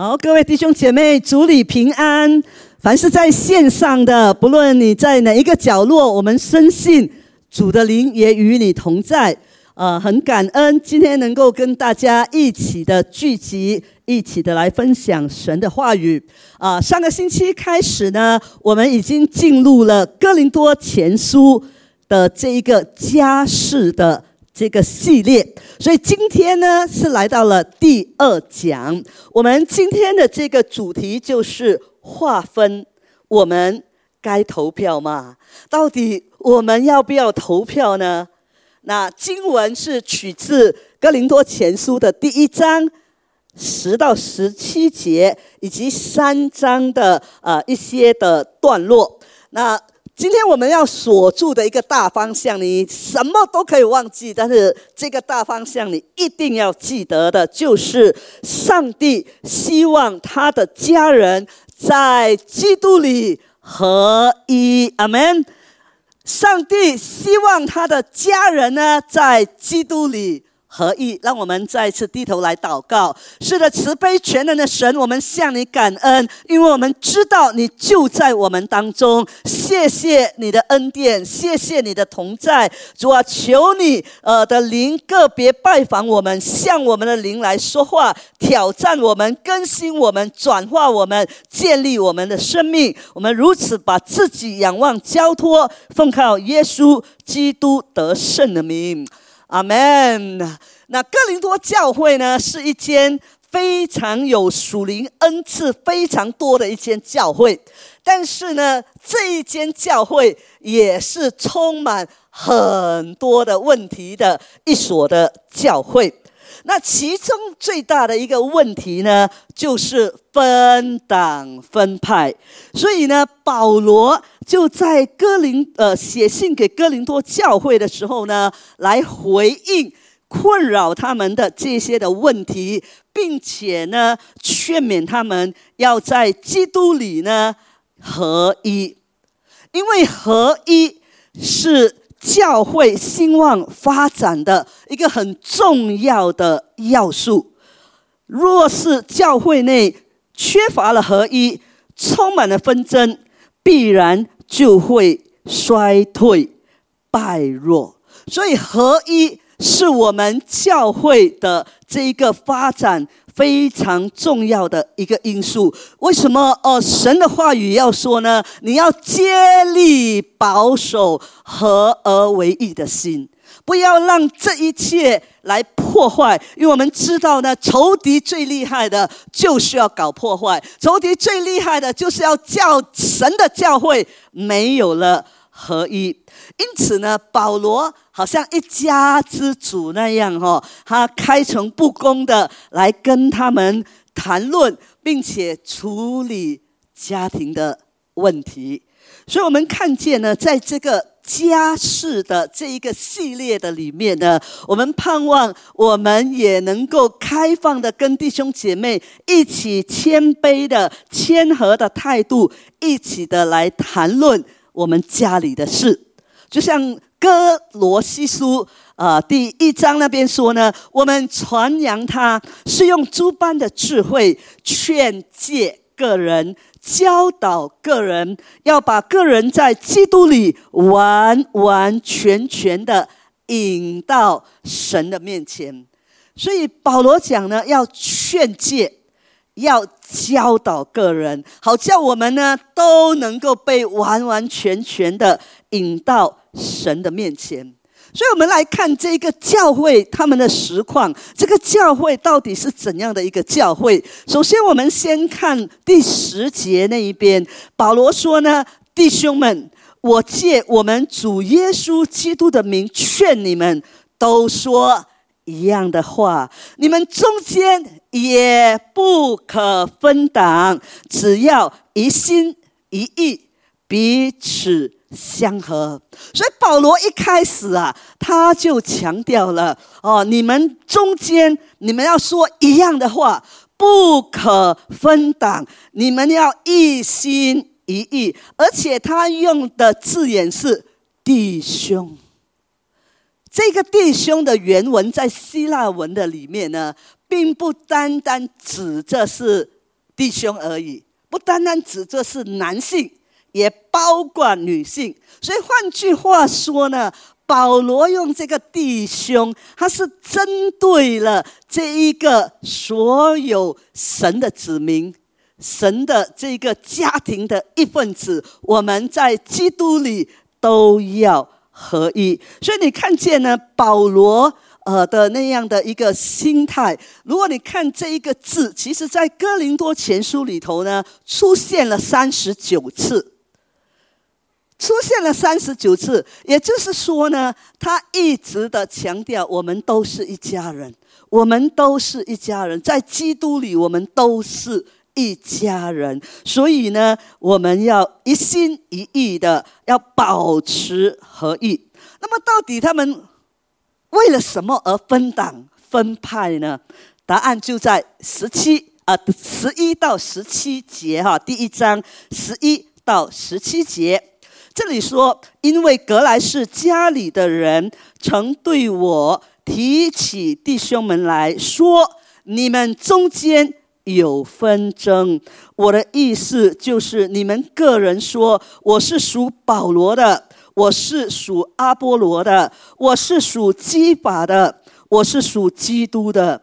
好，各位弟兄姐妹，主里平安。凡是在线上的，不论你在哪一个角落，我们深信主的灵也与你同在。呃，很感恩今天能够跟大家一起的聚集，一起的来分享神的话语。啊，上个星期开始呢，我们已经进入了哥林多前书的这一个家事的。这个系列，所以今天呢是来到了第二讲。我们今天的这个主题就是划分，我们该投票吗？到底我们要不要投票呢？那经文是取自哥林多前书的第一章十到十七节，以及三章的呃一些的段落。那今天我们要锁住的一个大方向，你什么都可以忘记，但是这个大方向你一定要记得的，就是上帝希望他的家人在基督里合一。阿门。上帝希望他的家人呢，在基督里。合意，让我们再次低头来祷告。是的，慈悲全能的神，我们向你感恩，因为我们知道你就在我们当中。谢谢你的恩典，谢谢你的同在。主啊，求你呃的灵个别拜访我们，向我们的灵来说话，挑战我们，更新我们，转化我们，建立我们的生命。我们如此把自己仰望交托，奉靠耶稣基督得胜的名。阿门。那哥林多教会呢，是一间非常有属灵恩赐非常多的一间教会，但是呢，这一间教会也是充满很多的问题的一所的教会。那其中最大的一个问题呢，就是分党分派。所以呢，保罗就在哥林呃写信给哥林多教会的时候呢，来回应困扰他们的这些的问题，并且呢，劝勉他们要在基督里呢合一，因为合一是。教会兴旺发展的一个很重要的要素。若是教会内缺乏了合一，充满了纷争，必然就会衰退败弱。所以，合一是我们教会的这一个发展。非常重要的一个因素，为什么？哦，神的话语要说呢？你要接力保守合而为一的心，不要让这一切来破坏。因为我们知道呢，仇敌最厉害的就是要搞破坏，仇敌最厉害的就是要叫神的教会没有了合一。因此呢，保罗好像一家之主那样，哈，他开诚布公的来跟他们谈论，并且处理家庭的问题。所以，我们看见呢，在这个家事的这一个系列的里面呢，我们盼望我们也能够开放的跟弟兄姐妹一起谦卑的、谦和的态度，一起的来谈论我们家里的事。就像哥罗西书啊第一章那边说呢，我们传扬他是用诸般的智慧劝诫个人，教导个人，要把个人在基督里完完全全的引到神的面前。所以保罗讲呢，要劝诫。要教导个人，好叫我们呢都能够被完完全全的引到神的面前。所以，我们来看这个教会他们的实况。这个教会到底是怎样的一个教会？首先，我们先看第十节那一边，保罗说呢：“弟兄们，我借我们主耶稣基督的名劝你们，都说。”一样的话，你们中间也不可分党，只要一心一意，彼此相合。所以保罗一开始啊，他就强调了：哦，你们中间你们要说一样的话，不可分党，你们要一心一意。而且他用的字眼是弟兄。这个弟兄的原文在希腊文的里面呢，并不单单指这是弟兄而已，不单单指这是男性，也包括女性。所以换句话说呢，保罗用这个弟兄，他是针对了这一个所有神的子民。神的这个家庭的一份子，我们在基督里都要合一。所以你看见呢，保罗呃的那样的一个心态。如果你看这一个字，其实在哥林多前书里头呢，出现了三十九次，出现了三十九次。也就是说呢，他一直的强调，我们都是一家人，我们都是一家人，在基督里，我们都是。一家人，所以呢，我们要一心一意的要保持合一。那么，到底他们为了什么而分党分派呢？答案就在十七啊，十一到十七节哈，第一章十一到十七节，这里说，因为格莱士家里的人曾对我提起弟兄们来说，你们中间。有纷争，我的意思就是，你们个人说我是属保罗的，我是属阿波罗的，我是属基法的，我是属基督的。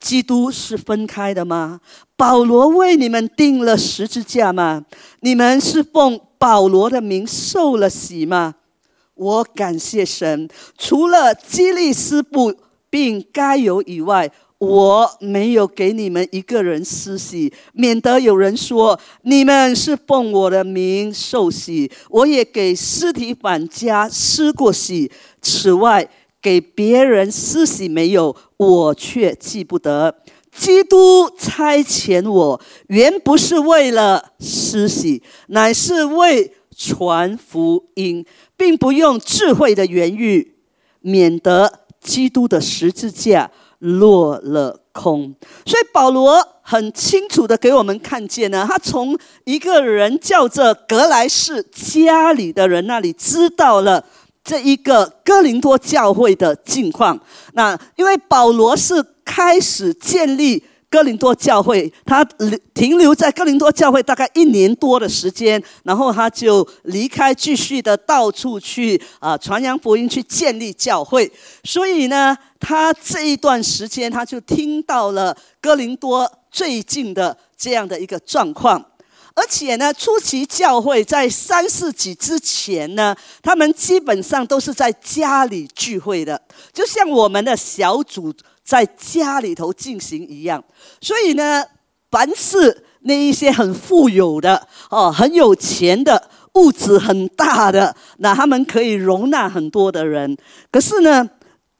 基督是分开的吗？保罗为你们定了十字架吗？你们是奉保罗的名受了洗吗？我感谢神，除了基利斯布并该有以外。我没有给你们一个人施洗，免得有人说你们是奉我的名受洗。我也给尸体返家施过洗，此外给别人施洗没有，我却记不得。基督差遣我，原不是为了施洗，乃是为传福音，并不用智慧的言语，免得基督的十字架。落了空，所以保罗很清楚的给我们看见呢，他从一个人叫做格莱士家里的人那里知道了这一个哥林多教会的境况。那因为保罗是开始建立。哥林多教会，他停留在哥林多教会大概一年多的时间，然后他就离开，继续的到处去啊传扬福音，去建立教会。所以呢，他这一段时间，他就听到了哥林多最近的这样的一个状况。而且呢，初期教会在三世纪之前呢，他们基本上都是在家里聚会的，就像我们的小组。在家里头进行一样，所以呢，凡是那一些很富有的哦，很有钱的，物质很大的，那他们可以容纳很多的人。可是呢，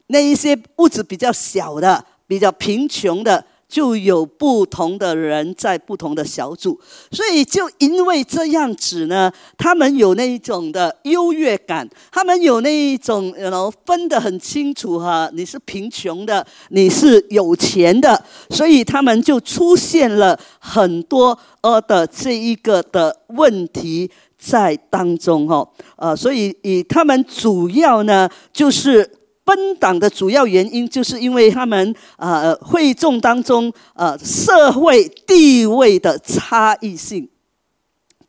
那一些物质比较小的，比较贫穷的。就有不同的人在不同的小组，所以就因为这样子呢，他们有那一种的优越感，他们有那一种然后分得很清楚哈，你是贫穷的，你是有钱的，所以他们就出现了很多呃的这一个的问题在当中哈，呃，所以以他们主要呢就是。分党的主要原因，就是因为他们呃会众当中呃社会地位的差异性，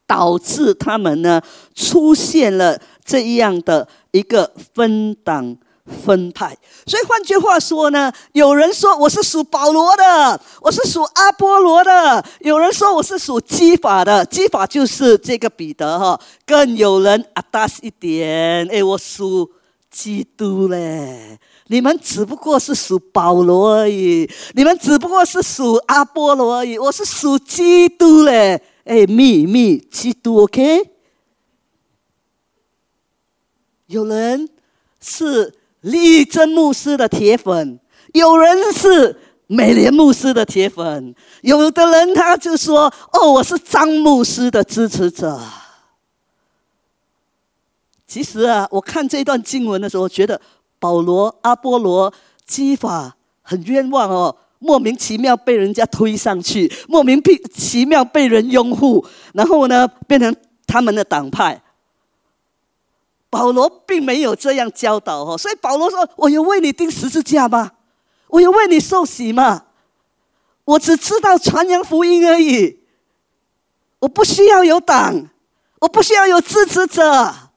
导致他们呢出现了这样的一个分党分派。所以换句话说呢，有人说我是属保罗的，我是属阿波罗的；有人说我是属基法的，基法就是这个彼得哈。更有人啊大一点，哎，我属。基督嘞，你们只不过是属保罗而已，你们只不过是属阿波罗而已，我是属基督嘞。哎，秘密基督，OK？有人是立真牧师的铁粉，有人是美莲牧师的铁粉，有的人他就说：“哦，我是张牧师的支持者。”其实啊，我看这段经文的时候，觉得保罗、阿波罗、基法很冤枉哦，莫名其妙被人家推上去，莫名其妙被人拥护，然后呢，变成他们的党派。保罗并没有这样教导哦，所以保罗说：“我有为你钉十字架吗？我有为你受洗吗？我只知道传扬福音而已，我不需要有党，我不需要有支持者。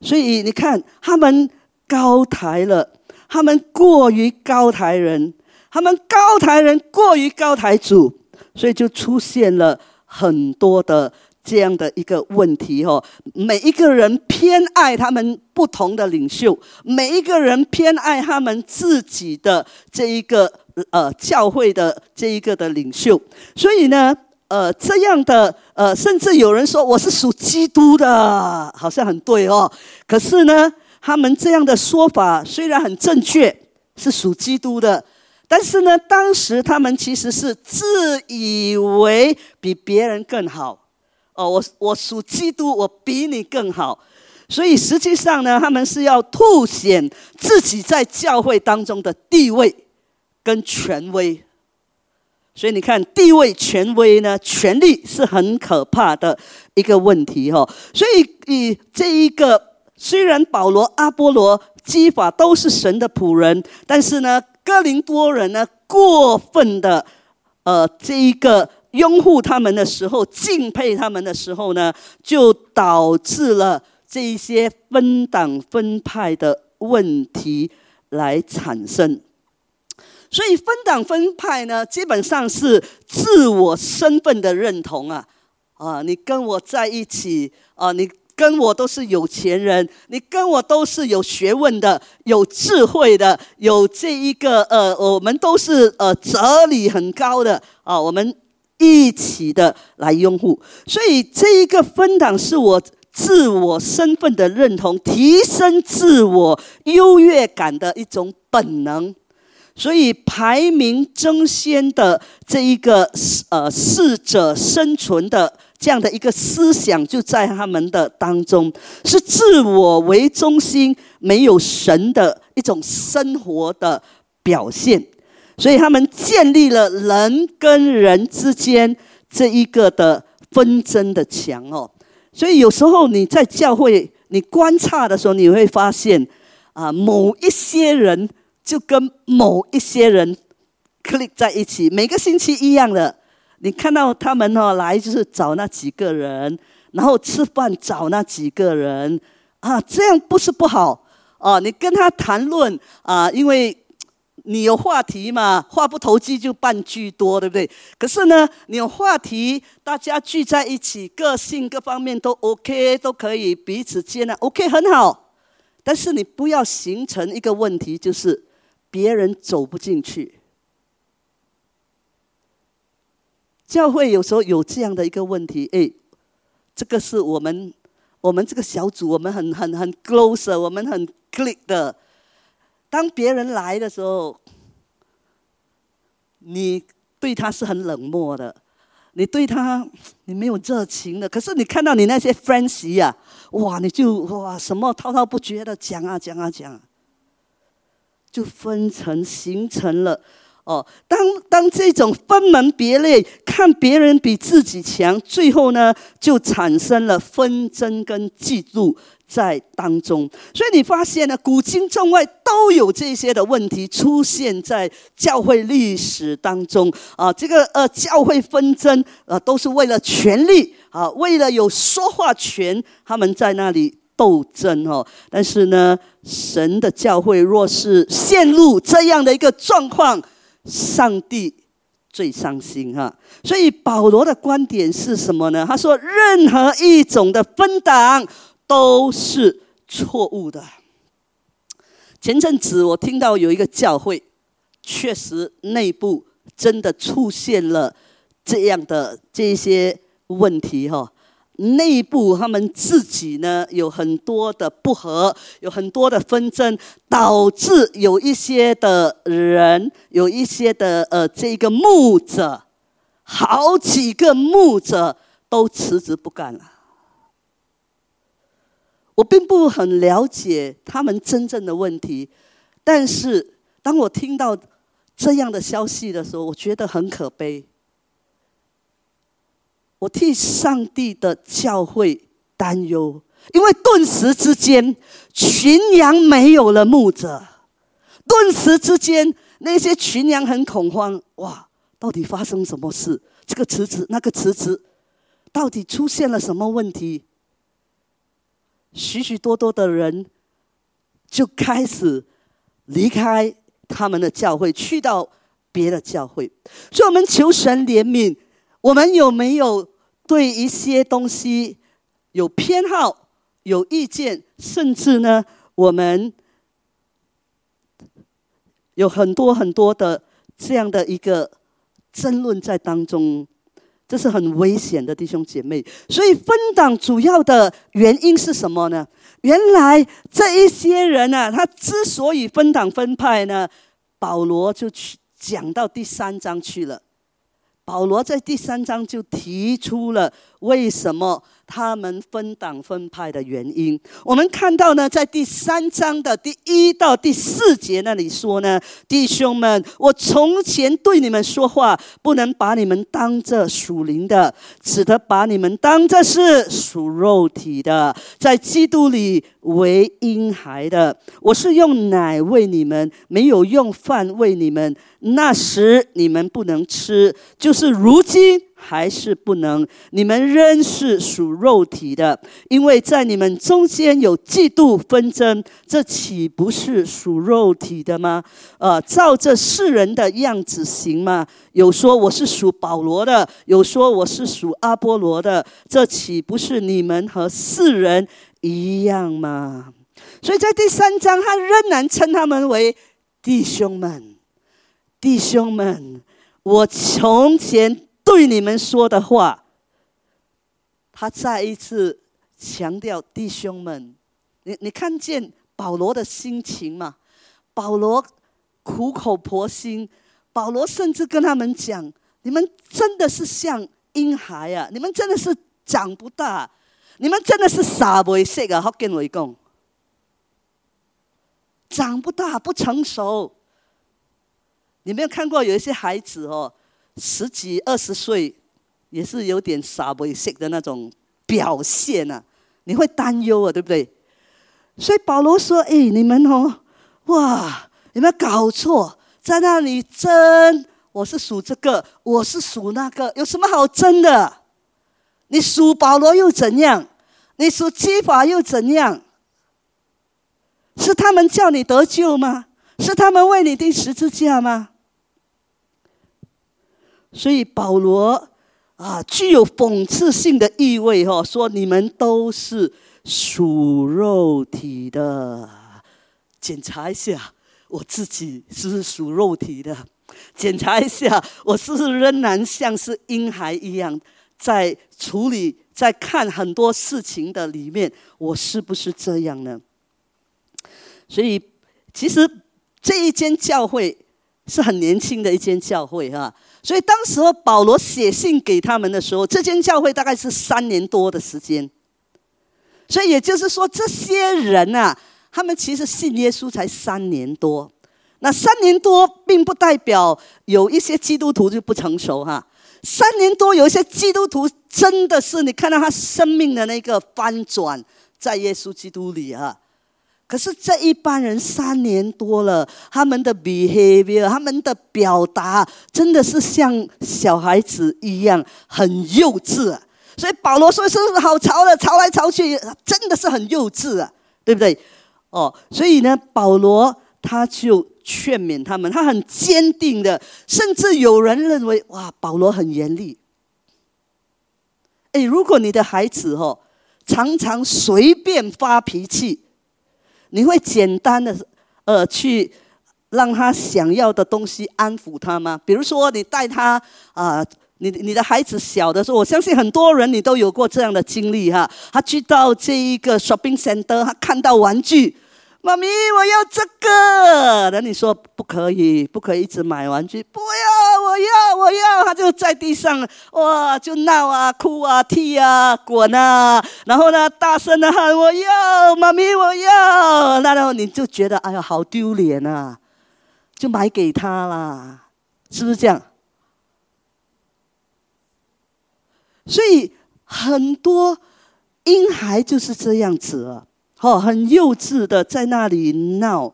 所以你看，他们高抬了，他们过于高抬人，他们高抬人过于高抬主，所以就出现了很多的。这样的一个问题哦，每一个人偏爱他们不同的领袖，每一个人偏爱他们自己的这一个呃教会的这一个的领袖，所以呢，呃，这样的呃，甚至有人说我是属基督的，好像很对哦。可是呢，他们这样的说法虽然很正确，是属基督的，但是呢，当时他们其实是自以为比别人更好。哦，我 我属基督，我比你更好，所以实际上呢，他们是要凸显自己在教会当中的地位跟权威。所以你看，地位、权威呢，权力是很可怕的一个问题哈。所以以这一个，虽然保罗、阿波罗、基法都是神的仆人，但是呢，哥林多人呢，过分的呃，这一个。拥护他们的时候，敬佩他们的时候呢，就导致了这一些分党分派的问题来产生。所以分党分派呢，基本上是自我身份的认同啊啊！你跟我在一起啊，你跟我都是有钱人，你跟我都是有学问的、有智慧的、有这一个呃，我们都是呃哲理很高的啊，我们。一起的来拥护，所以这一个分党是我自我身份的认同，提升自我优越感的一种本能。所以排名争先的这一个呃适者生存的这样的一个思想，就在他们的当中，是自我为中心、没有神的一种生活的表现。所以他们建立了人跟人之间这一个的纷争的墙哦。所以有时候你在教会你观察的时候，你会发现啊，某一些人就跟某一些人 click 在一起，每个星期一样的。你看到他们哦来就是找那几个人，然后吃饭找那几个人啊，这样不是不好哦。你跟他谈论啊，因为。你有话题嘛？话不投机就半句多，对不对？可是呢，你有话题，大家聚在一起，个性各方面都 OK，都可以彼此接纳，OK 很好。但是你不要形成一个问题，就是别人走不进去。教会有时候有这样的一个问题，哎，这个是我们我们这个小组，我们很很很 close，我们很 click 的。当别人来的时候，你对他是很冷漠的，你对他你没有热情的。可是你看到你那些 friends 呀，哇，你就哇什么滔滔不绝的讲啊讲啊讲，就分成形成了。哦，当当这种分门别类，看别人比自己强，最后呢，就产生了纷争跟嫉妒在当中。所以你发现呢，古今中外都有这些的问题出现在教会历史当中啊。这个呃，教会纷争呃，都是为了权力啊，为了有说话权，他们在那里斗争哦。但是呢，神的教会若是陷入这样的一个状况，上帝最伤心哈，所以保罗的观点是什么呢？他说，任何一种的分党都是错误的。前阵子我听到有一个教会，确实内部真的出现了这样的这些问题哈。内部他们自己呢有很多的不和，有很多的纷争，导致有一些的人，有一些的呃这个牧者，好几个牧者都辞职不干了。我并不很了解他们真正的问题，但是当我听到这样的消息的时候，我觉得很可悲。我替上帝的教会担忧，因为顿时之间，群羊没有了牧者；顿时之间，那些群羊很恐慌，哇，到底发生什么事？这个池子，那个池子，到底出现了什么问题？许许多多的人就开始离开他们的教会，去到别的教会。所以，我们求神怜悯。我们有没有对一些东西有偏好、有意见，甚至呢，我们有很多很多的这样的一个争论在当中？这是很危险的，弟兄姐妹。所以分党主要的原因是什么呢？原来这一些人呢，他之所以分党分派呢，保罗就去讲到第三章去了。保罗在第三章就提出了为什么。他们分党分派的原因，我们看到呢，在第三章的第一到第四节那里说呢，弟兄们，我从前对你们说话，不能把你们当着属灵的，只得把你们当着是属肉体的，在基督里为婴孩的。我是用奶喂你们，没有用饭喂你们。那时你们不能吃，就是如今。还是不能，你们仍是属肉体的，因为在你们中间有嫉妒纷争，这岂不是属肉体的吗？呃，照着世人的样子行吗？有说我是属保罗的，有说我是属阿波罗的，这岂不是你们和世人一样吗？所以在第三章，他仍然称他们为弟兄们，弟兄们，我从前。对你们说的话，他再一次强调弟兄们，你你看见保罗的心情吗？保罗苦口婆心，保罗甚至跟他们讲：你们真的是像婴孩啊！你们真的是长不大，你们真的是傻不识啊！好跟我讲，长不大，不成熟。你没有看过有一些孩子哦？十几二十岁，也是有点傻不识的那种表现呐，你会担忧啊，对不对？所以保罗说：“哎，你们哦，哇，有没有搞错？在那里争，我是属这个，我是属那个，有什么好争的？你属保罗又怎样？你属基法又怎样？是他们叫你得救吗？是他们为你钉十字架吗？”所以保罗啊，具有讽刺性的意味哈，说你们都是属肉体的，检查一下我自己是不是属肉体的，检查一下我是不是仍然像是婴孩一样，在处理、在看很多事情的里面，我是不是这样呢？所以，其实这一间教会是很年轻的一间教会哈。所以当时候保罗写信给他们的时候，这间教会大概是三年多的时间。所以也就是说，这些人啊，他们其实信耶稣才三年多。那三年多，并不代表有一些基督徒就不成熟哈。三年多，有一些基督徒真的是你看到他生命的那个翻转，在耶稣基督里啊。可是这一般人三年多了，他们的 behavior，他们的表达，真的是像小孩子一样很幼稚啊。所以保罗说：“是好吵的，吵来吵去，真的是很幼稚啊，对不对？”哦，所以呢，保罗他就劝勉他们，他很坚定的，甚至有人认为：“哇，保罗很严厉。”哎，如果你的孩子哦，常常随便发脾气。你会简单的，呃，去让他想要的东西安抚他吗？比如说，你带他啊，你你的孩子小的时候，我相信很多人你都有过这样的经历哈。他去到这一个 shopping center，他看到玩具。妈咪，我要这个。那你说不可以，不可以一直买玩具。不要，我要，我要。他就在地上，哇，就闹啊，哭啊，踢啊，滚啊。然后呢，大声的喊：“我要，妈咪，我要。”那然后你就觉得，哎呀，好丢脸啊，就买给他啦，是不是这样？所以很多婴孩就是这样子。哦，很幼稚的在那里闹，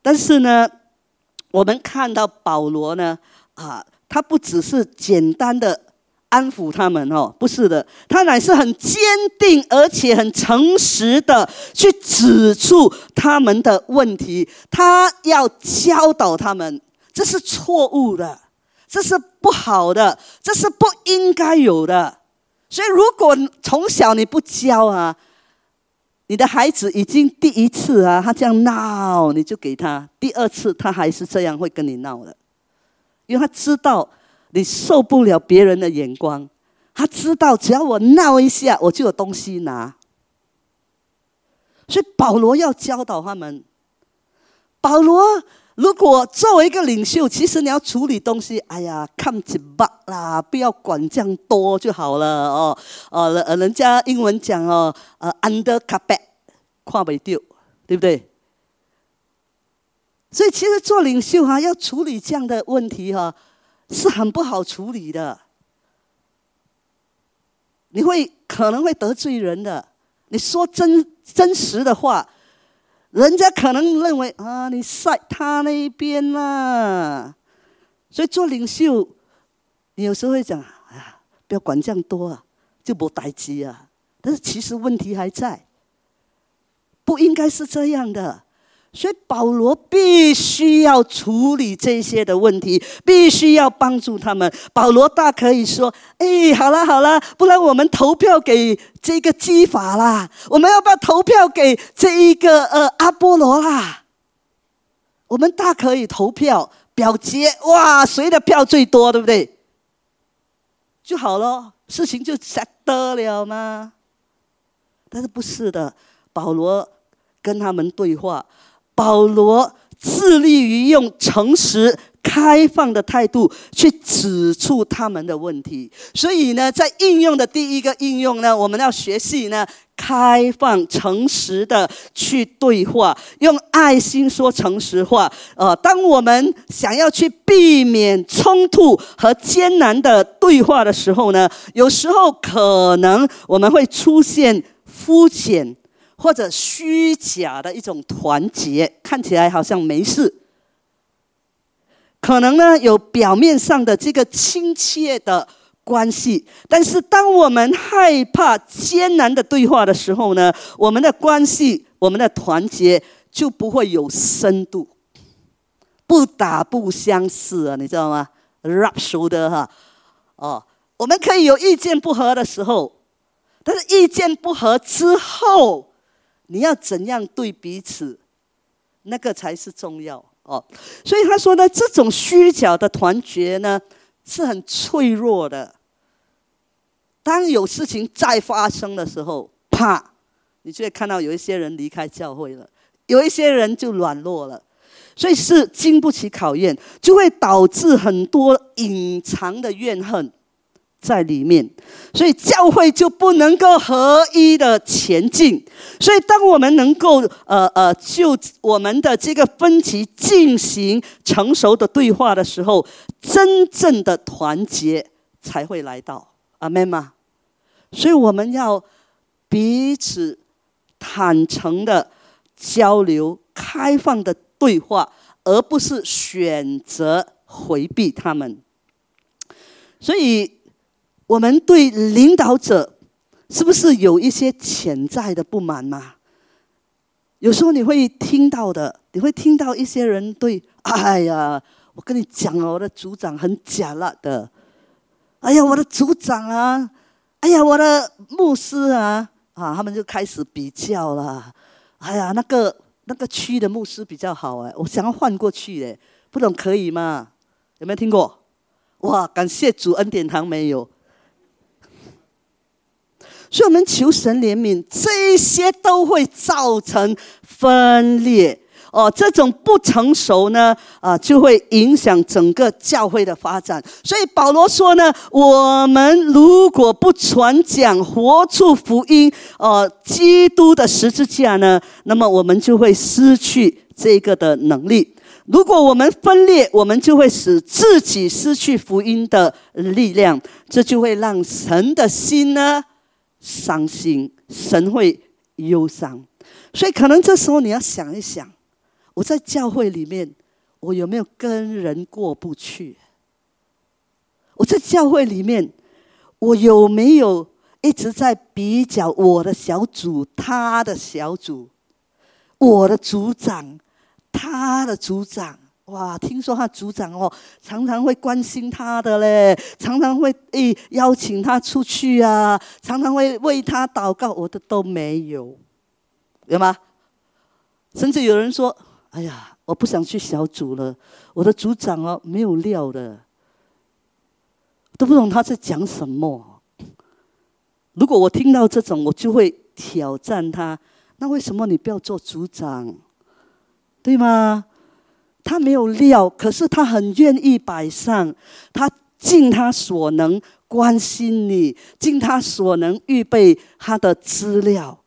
但是呢，我们看到保罗呢，啊，他不只是简单的安抚他们哦，不是的，他乃是很坚定而且很诚实的去指出他们的问题，他要教导他们，这是错误的，这是不好的，这是不应该有的。所以，如果从小你不教啊，你的孩子已经第一次啊，他这样闹，你就给他；第二次他还是这样会跟你闹的，因为他知道你受不了别人的眼光，他知道只要我闹一下，我就有东西拿。所以保罗要教导他们，保罗。如果作为一个领袖，其实你要处理东西，哎呀，看紧吧啦，不要管这样多就好了哦。哦，人人家英文讲哦，呃，under carpet，跨不丢，对不对？所以其实做领袖哈，要处理这样的问题哈，是很不好处理的。你会可能会得罪人的，你说真真实的话。人家可能认为啊，你晒他那一边啦，所以做领袖，你有时候会讲，哎呀，不要管这样多啊，就不待机啊。但是其实问题还在，不应该是这样的。所以保罗必须要处理这些的问题，必须要帮助他们。保罗大可以说：“哎，好了好了，不然我们投票给这个基法啦，我们要不要投票给这一个呃阿波罗啦？我们大可以投票表决，哇，谁的票最多，对不对？就好了，事情就得了吗？但是不是的，保罗跟他们对话。”保罗致力于用诚实、开放的态度去指出他们的问题，所以呢，在应用的第一个应用呢，我们要学习呢，开放、诚实的去对话，用爱心说诚实话。呃，当我们想要去避免冲突和艰难的对话的时候呢，有时候可能我们会出现肤浅。或者虚假的一种团结，看起来好像没事。可能呢有表面上的这个亲切的关系，但是当我们害怕艰难的对话的时候呢，我们的关系、我们的团结就不会有深度，不打不相识啊，你知道吗？rap 熟的哈，哦，我们可以有意见不合的时候，但是意见不合之后。你要怎样对彼此，那个才是重要哦。所以他说呢，这种虚假的团结呢，是很脆弱的。当有事情再发生的时候，啪，你就会看到有一些人离开教会了，有一些人就软弱了，所以是经不起考验，就会导致很多隐藏的怨恨。在里面，所以教会就不能够合一的前进。所以，当我们能够呃呃就我们的这个分歧进行成熟的对话的时候，真正的团结才会来到。阿门吗？所以，我们要彼此坦诚的交流、开放的对话，而不是选择回避他们。所以。我们对领导者是不是有一些潜在的不满吗？有时候你会听到的，你会听到一些人对：“哎呀，我跟你讲哦，我的组长很假了的。哎呀，我的组长啊，哎呀，我的牧师啊，啊，他们就开始比较了。哎呀，那个那个区的牧师比较好哎，我想要换过去哎，不懂可以吗？有没有听过？哇，感谢主恩典堂没有。”所以我们求神怜悯，这些都会造成分裂哦。这种不成熟呢，啊，就会影响整个教会的发展。所以保罗说呢，我们如果不传讲活出福音，哦，基督的十字架呢，那么我们就会失去这个的能力。如果我们分裂，我们就会使自己失去福音的力量，这就会让神的心呢。伤心，神会忧伤，所以可能这时候你要想一想，我在教会里面，我有没有跟人过不去？我在教会里面，我有没有一直在比较我的小组、他的小组、我的组长、他的组长？哇，听说他组长哦，常常会关心他的嘞，常常会诶邀请他出去啊，常常会为他祷告。我的都没有，有吗？甚至有人说：“哎呀，我不想去小组了，我的组长哦没有料的，都不懂他在讲什么。”如果我听到这种，我就会挑战他。那为什么你不要做组长？对吗？他没有料，可是他很愿意摆上，他尽他所能关心你，尽他所能预备他的资料。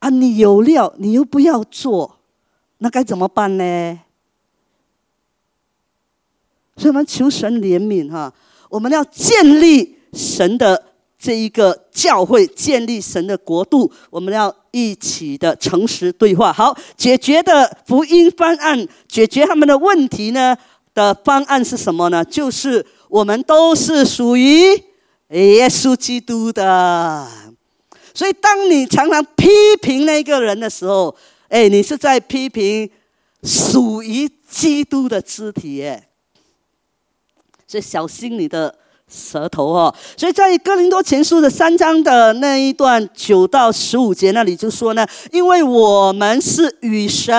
啊，你有料，你又不要做，那该怎么办呢？所以我们求神怜悯哈，我们要建立神的。这一个教会建立神的国度，我们要一起的诚实对话。好，解决的福音方案，解决他们的问题呢？的方案是什么呢？就是我们都是属于耶稣基督的。所以，当你常常批评那个人的时候，哎，你是在批评属于基督的肢体，耶，所以小心你的。舌头哦，所以在哥林多前书的三章的那一段九到十五节那里就说呢，因为我们是与神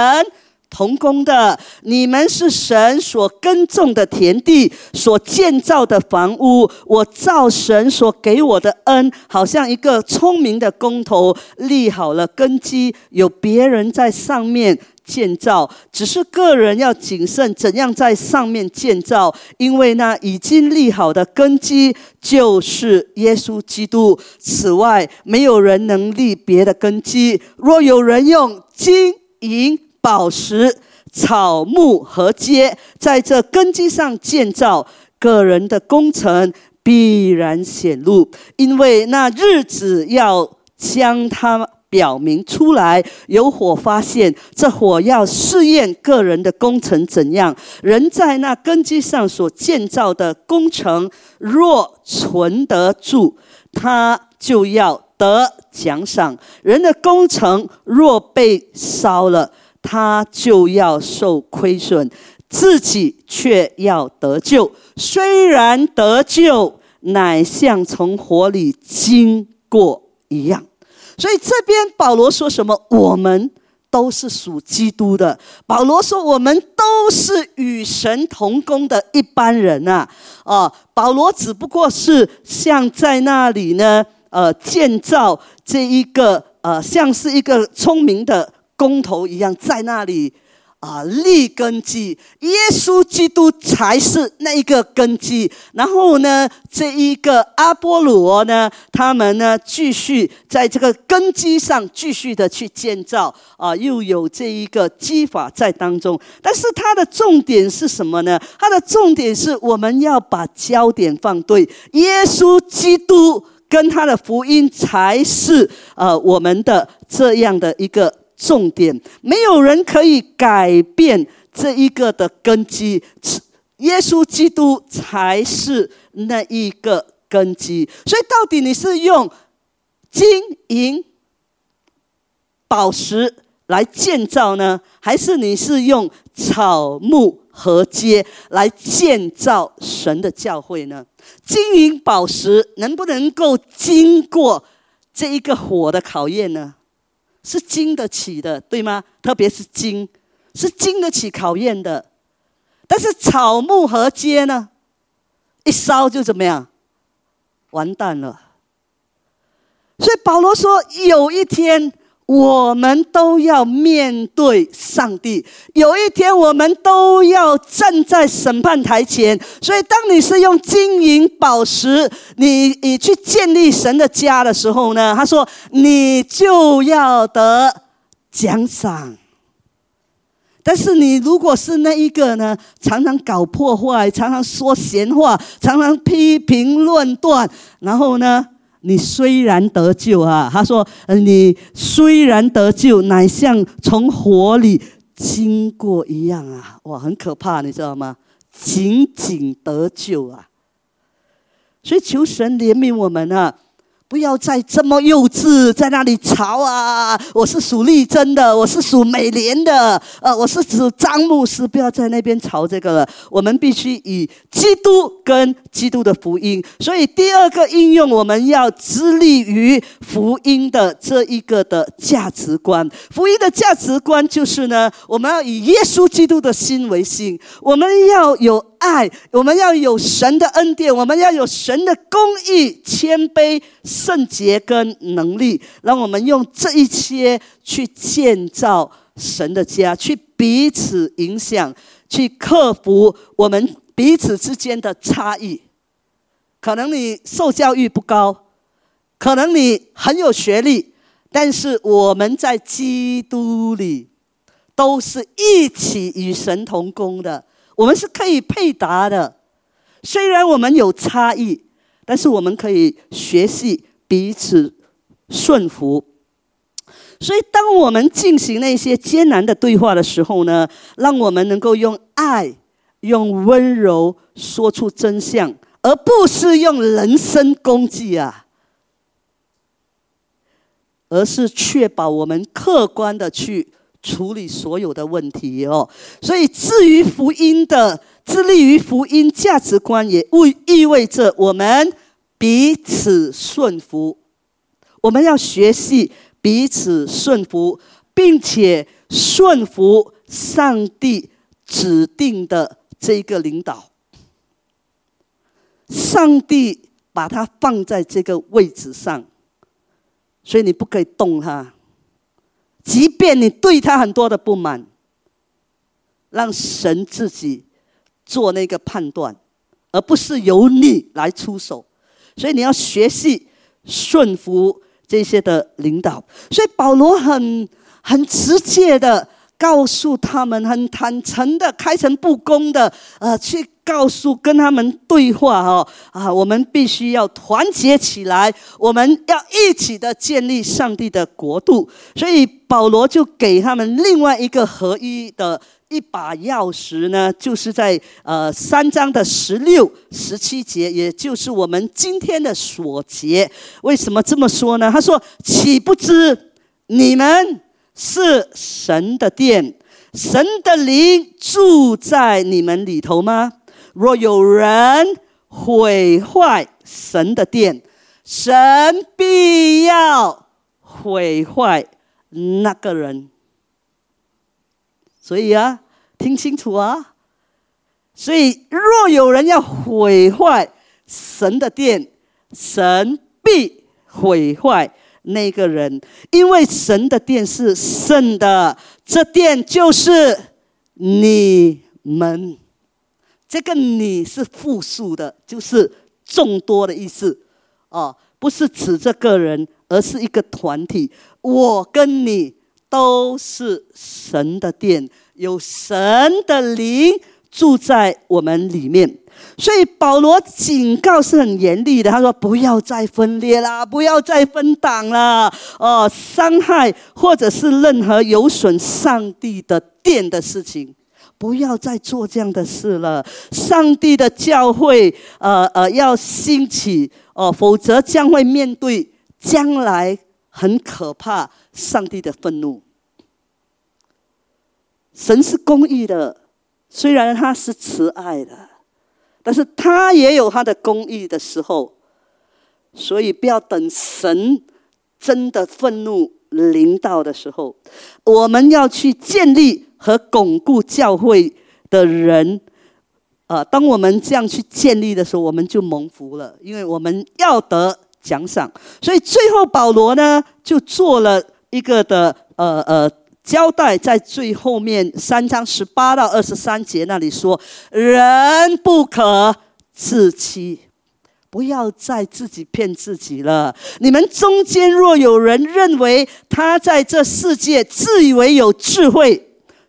同工的，你们是神所耕种的田地，所建造的房屋。我造神所给我的恩，好像一个聪明的工头立好了根基，有别人在上面。建造只是个人要谨慎，怎样在上面建造？因为那已经立好的根基就是耶稣基督。此外，没有人能立别的根基。若有人用金银宝石、草木和街在这根基上建造，个人的工程必然显露，因为那日子要将他。表明出来，有火发现，这火要试验个人的工程怎样。人在那根基上所建造的工程，若存得住，他就要得奖赏；人的工程若被烧了，他就要受亏损，自己却要得救。虽然得救，乃像从火里经过一样。所以这边保罗说什么？我们都是属基督的。保罗说，我们都是与神同工的一般人啊！哦，保罗只不过是像在那里呢，呃，建造这一个呃，像是一个聪明的工头一样，在那里。啊，立根基，耶稣基督才是那一个根基。然后呢，这一个阿波罗呢，他们呢继续在这个根基上继续的去建造啊，又有这一个基法在当中。但是它的重点是什么呢？它的重点是我们要把焦点放对，耶稣基督跟他的福音才是呃我们的这样的一个。重点，没有人可以改变这一个的根基，耶稣基督才是那一个根基。所以，到底你是用金银宝石来建造呢，还是你是用草木和秸来建造神的教会呢？金银宝石能不能够经过这一个火的考验呢？是经得起的，对吗？特别是经，是经得起考验的。但是草木和秸呢，一烧就怎么样？完蛋了。所以保罗说，有一天。我们都要面对上帝，有一天我们都要站在审判台前。所以，当你是用金银宝石，你你去建立神的家的时候呢？他说，你就要得奖赏。但是，你如果是那一个呢，常常搞破坏，常常说闲话，常常批评论断，然后呢？你虽然得救啊，他说：“，你虽然得救，乃像从火里经过一样啊！哇，很可怕，你知道吗？仅仅得救啊！所以求神怜悯我们啊！不要再这么幼稚，在那里吵啊！我是属立真的，我是属美莲的，呃，我是指张牧师，不要在那边吵这个了。我们必须以基督跟基督的福音。所以第二个应用，我们要致力于福音的这一个的价值观。福音的价值观就是呢，我们要以耶稣基督的心为心，我们要有。爱，我们要有神的恩典，我们要有神的公义、谦卑、圣洁跟能力，让我们用这一切去建造神的家，去彼此影响，去克服我们彼此之间的差异。可能你受教育不高，可能你很有学历，但是我们在基督里都是一起与神同工的。我们是可以配搭的，虽然我们有差异，但是我们可以学习彼此顺服。所以，当我们进行那些艰难的对话的时候呢，让我们能够用爱、用温柔说出真相，而不是用人身攻击啊，而是确保我们客观的去。处理所有的问题哦，所以至于福音的致力于福音价值观，也意意味着我们彼此顺服。我们要学习彼此顺服，并且顺服上帝指定的这个领导。上帝把他放在这个位置上，所以你不可以动他。便你对他很多的不满，让神自己做那个判断，而不是由你来出手。所以你要学习顺服这些的领导。所以保罗很很直接的告诉他们，很坦诚的、开诚布公的，呃，去。告诉跟他们对话哈啊，我们必须要团结起来，我们要一起的建立上帝的国度。所以保罗就给他们另外一个合一的一把钥匙呢，就是在呃三章的十六、十七节，也就是我们今天的所结。为什么这么说呢？他说：“岂不知你们是神的殿，神的灵住在你们里头吗？”若有人毁坏神的殿，神必要毁坏那个人。所以啊，听清楚啊！所以，若有人要毁坏神的殿，神必毁坏那个人，因为神的殿是圣的，这殿就是你们。这个“你”是复数的，就是众多的意思，哦，不是指这个人，而是一个团体。我跟你都是神的殿，有神的灵住在我们里面。所以保罗警告是很严厉的，他说：“不要再分裂啦，不要再分党了，哦，伤害或者是任何有损上帝的殿的事情。”不要再做这样的事了。上帝的教会，呃呃，要兴起哦，否则将会面对将来很可怕上帝的愤怒。神是公义的，虽然他是慈爱的，但是他也有他的公义的时候。所以不要等神真的愤怒临到的时候，我们要去建立。和巩固教会的人，啊，当我们这样去建立的时候，我们就蒙福了，因为我们要得奖赏。所以最后保罗呢，就做了一个的呃呃交代，在最后面三章十八到二十三节那里说：人不可自欺，不要再自己骗自己了。你们中间若有人认为他在这世界自以为有智慧，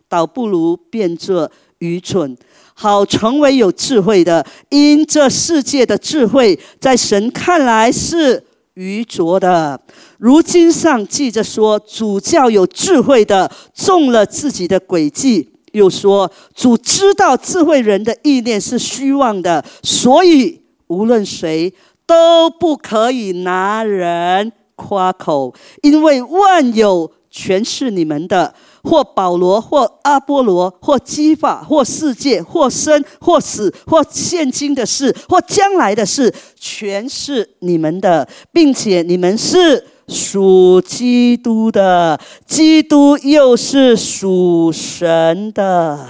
倒不如变作愚蠢，好成为有智慧的。因这世界的智慧，在神看来是愚拙的。如今上记着说，主教有智慧的中了自己的诡计。又说，主知道智慧人的意念是虚妄的，所以无论谁都不可以拿人夸口，因为万有全是你们的。或保罗，或阿波罗，或基法，或世界，或生，或死，或现今的事，或将来的事，全是你们的，并且你们是属基督的，基督又是属神的。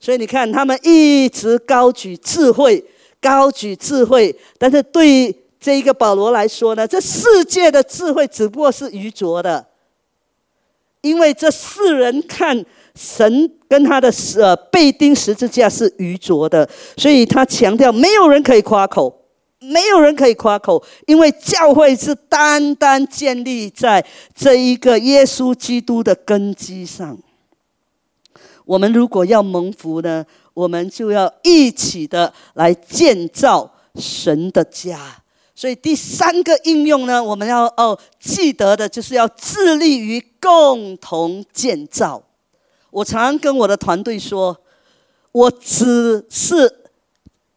所以你看，他们一直高举智慧，高举智慧，但是对这一个保罗来说呢，这世界的智慧只不过是愚拙的。因为这世人看神跟他的呃被钉十字架是愚拙的，所以他强调没有人可以夸口，没有人可以夸口，因为教会是单单建立在这一个耶稣基督的根基上。我们如果要蒙福呢，我们就要一起的来建造神的家。所以第三个应用呢，我们要哦记得的就是要致力于共同建造。我常常跟我的团队说，我只是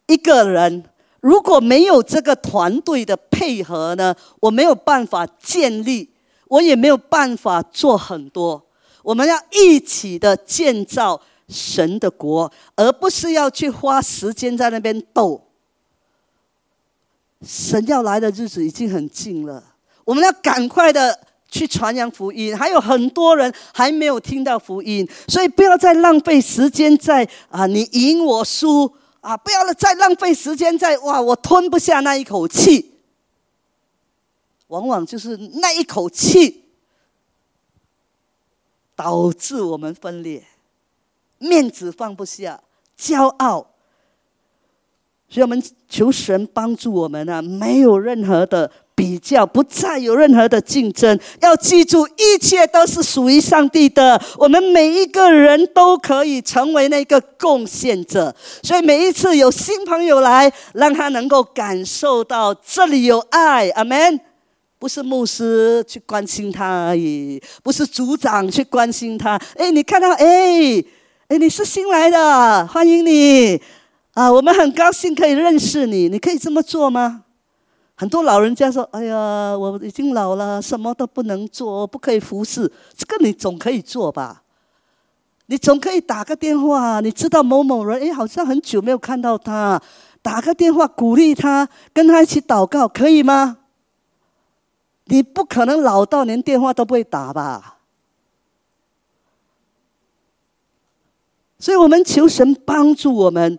一个人，如果没有这个团队的配合呢，我没有办法建立，我也没有办法做很多。我们要一起的建造神的国，而不是要去花时间在那边斗。神要来的日子已经很近了，我们要赶快的去传扬福音。还有很多人还没有听到福音，所以不要再浪费时间在啊，你赢我输啊！不要，再浪费时间在哇，我吞不下那一口气。往往就是那一口气，导致我们分裂，面子放不下，骄傲。所以我们求神帮助我们啊！没有任何的比较，不再有任何的竞争。要记住，一切都是属于上帝的。我们每一个人都可以成为那个贡献者。所以每一次有新朋友来，让他能够感受到这里有爱。阿门。不是牧师去关心他而已，不是组长去关心他。哎，你看到？哎，哎，你是新来的，欢迎你。啊，我们很高兴可以认识你。你可以这么做吗？很多老人家说：“哎呀，我已经老了，什么都不能做，不可以服侍。”这个你总可以做吧？你总可以打个电话，你知道某某人，哎，好像很久没有看到他，打个电话鼓励他，跟他一起祷告，可以吗？你不可能老到连电话都不会打吧？所以我们求神帮助我们。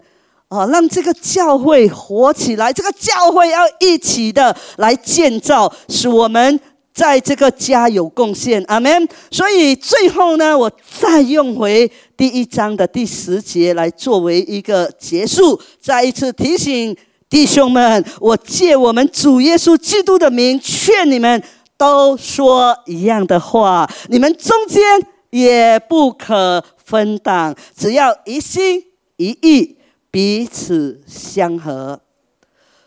啊，让这个教会活起来！这个教会要一起的来建造，使我们在这个家有贡献。阿门。所以最后呢，我再用回第一章的第十节来作为一个结束，再一次提醒弟兄们：我借我们主耶稣基督的名劝你们，都说一样的话，你们中间也不可分党，只要一心一意。彼此相合，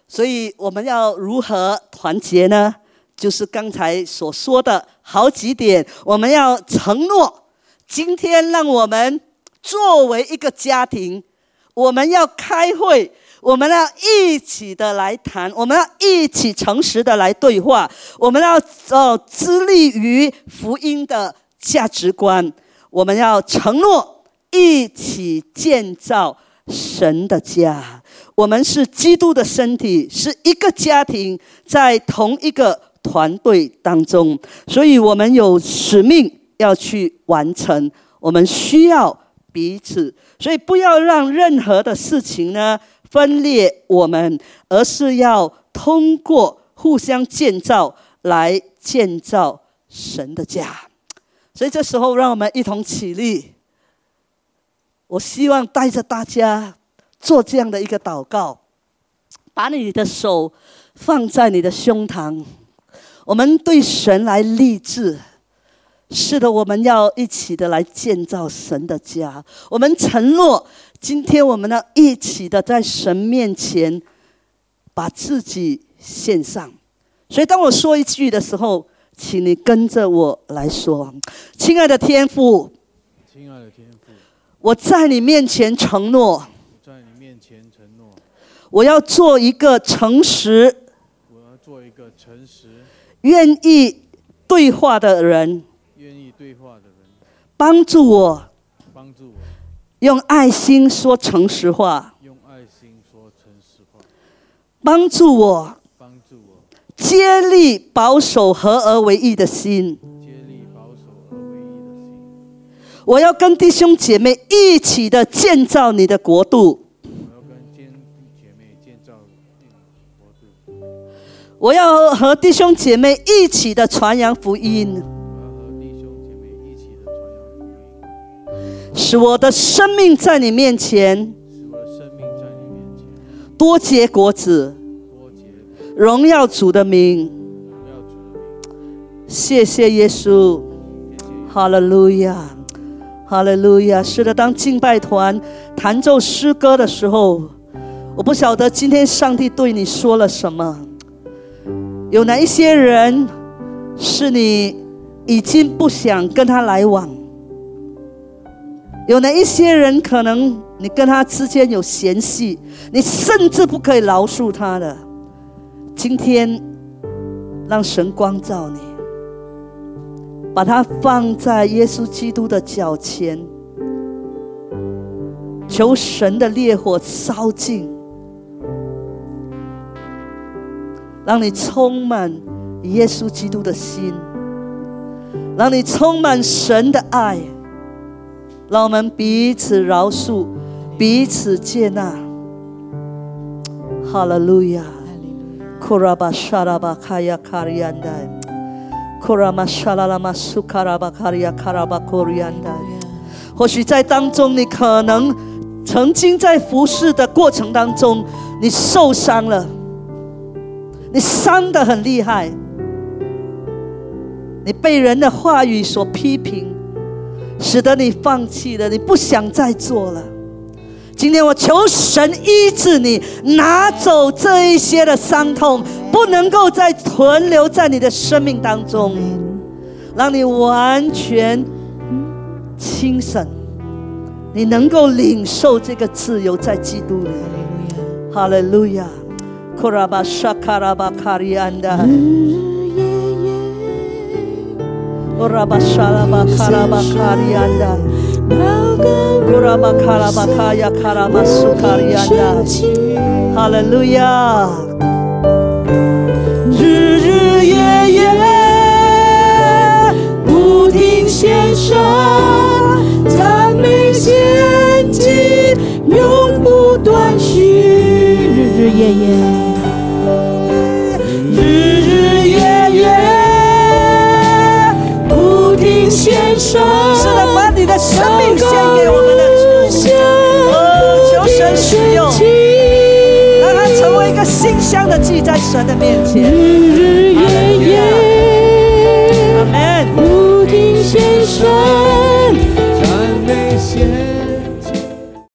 所以我们要如何团结呢？就是刚才所说的好几点，我们要承诺，今天让我们作为一个家庭，我们要开会，我们要一起的来谈，我们要一起诚实的来对话，我们要呃致力于福音的价值观，我们要承诺一起建造。神的家，我们是基督的身体，是一个家庭，在同一个团队当中，所以我们有使命要去完成。我们需要彼此，所以不要让任何的事情呢分裂我们，而是要通过互相建造来建造神的家。所以这时候，让我们一同起立。我希望带着大家做这样的一个祷告，把你的手放在你的胸膛，我们对神来立志。是的，我们要一起的来建造神的家。我们承诺，今天我们要一起的在神面前把自己献上。所以当我说一句的时候，请你跟着我来说：“亲爱的天父，亲爱的天，我在你面前承诺，在你面前承诺，我要做一个诚实、我要做一个诚实、愿意对话的人，愿意对话的人，帮助我。帮助我。用爱心说诚实话，用爱心说诚实话，帮助我。帮助我。接力保守合而为一的心。我要跟弟兄姐妹一起的建造你的国度，我要跟姐姐妹建造我要和弟兄姐妹一起的传扬福音，我要和弟兄姐妹一起的传扬使我的生命在你面前。使我的生命在你面前多结果子，多结荣耀主的名。荣耀主的名。谢谢耶稣，哈利路亚，哈利路亚。是的，当敬拜团弹奏诗歌的时候，我不晓得今天上帝对你说了什么。有哪一些人是你已经不想跟他来往？有哪一些人可能你跟他之间有嫌隙，你甚至不可以饶恕他的？今天让神光照你。把它放在耶稣基督的脚前，求神的烈火烧尽，让你充满耶稣基督的心，让你充满神的爱，让我们彼此饶恕，彼此接纳。哈利路亚。库拉巴沙拉巴卡亚卡里安代。或许在当中，你可能曾经在服侍的过程当中，你受伤了，你伤得很厉害，你被人的话语所批评，使得你放弃了，你不想再做了。今天我求神医治你，拿走这一些的伤痛，不能够再存留在你的生命当中，让你完全清醒，你能够领受这个自由，在基督里。哈利路亚，库拉巴沙卡拉巴卡里安达，库拉巴沙拉巴卡拉巴卡里安达。那个故事不停想起哈利路亚日日夜夜不停献上赞美献祭永不断续日日夜夜。日日夜夜不停献上你的生命献给我们的主。哦，求神使用，让它成为一个馨香的祭，在神的面前。日日夜夜阿门。不停献上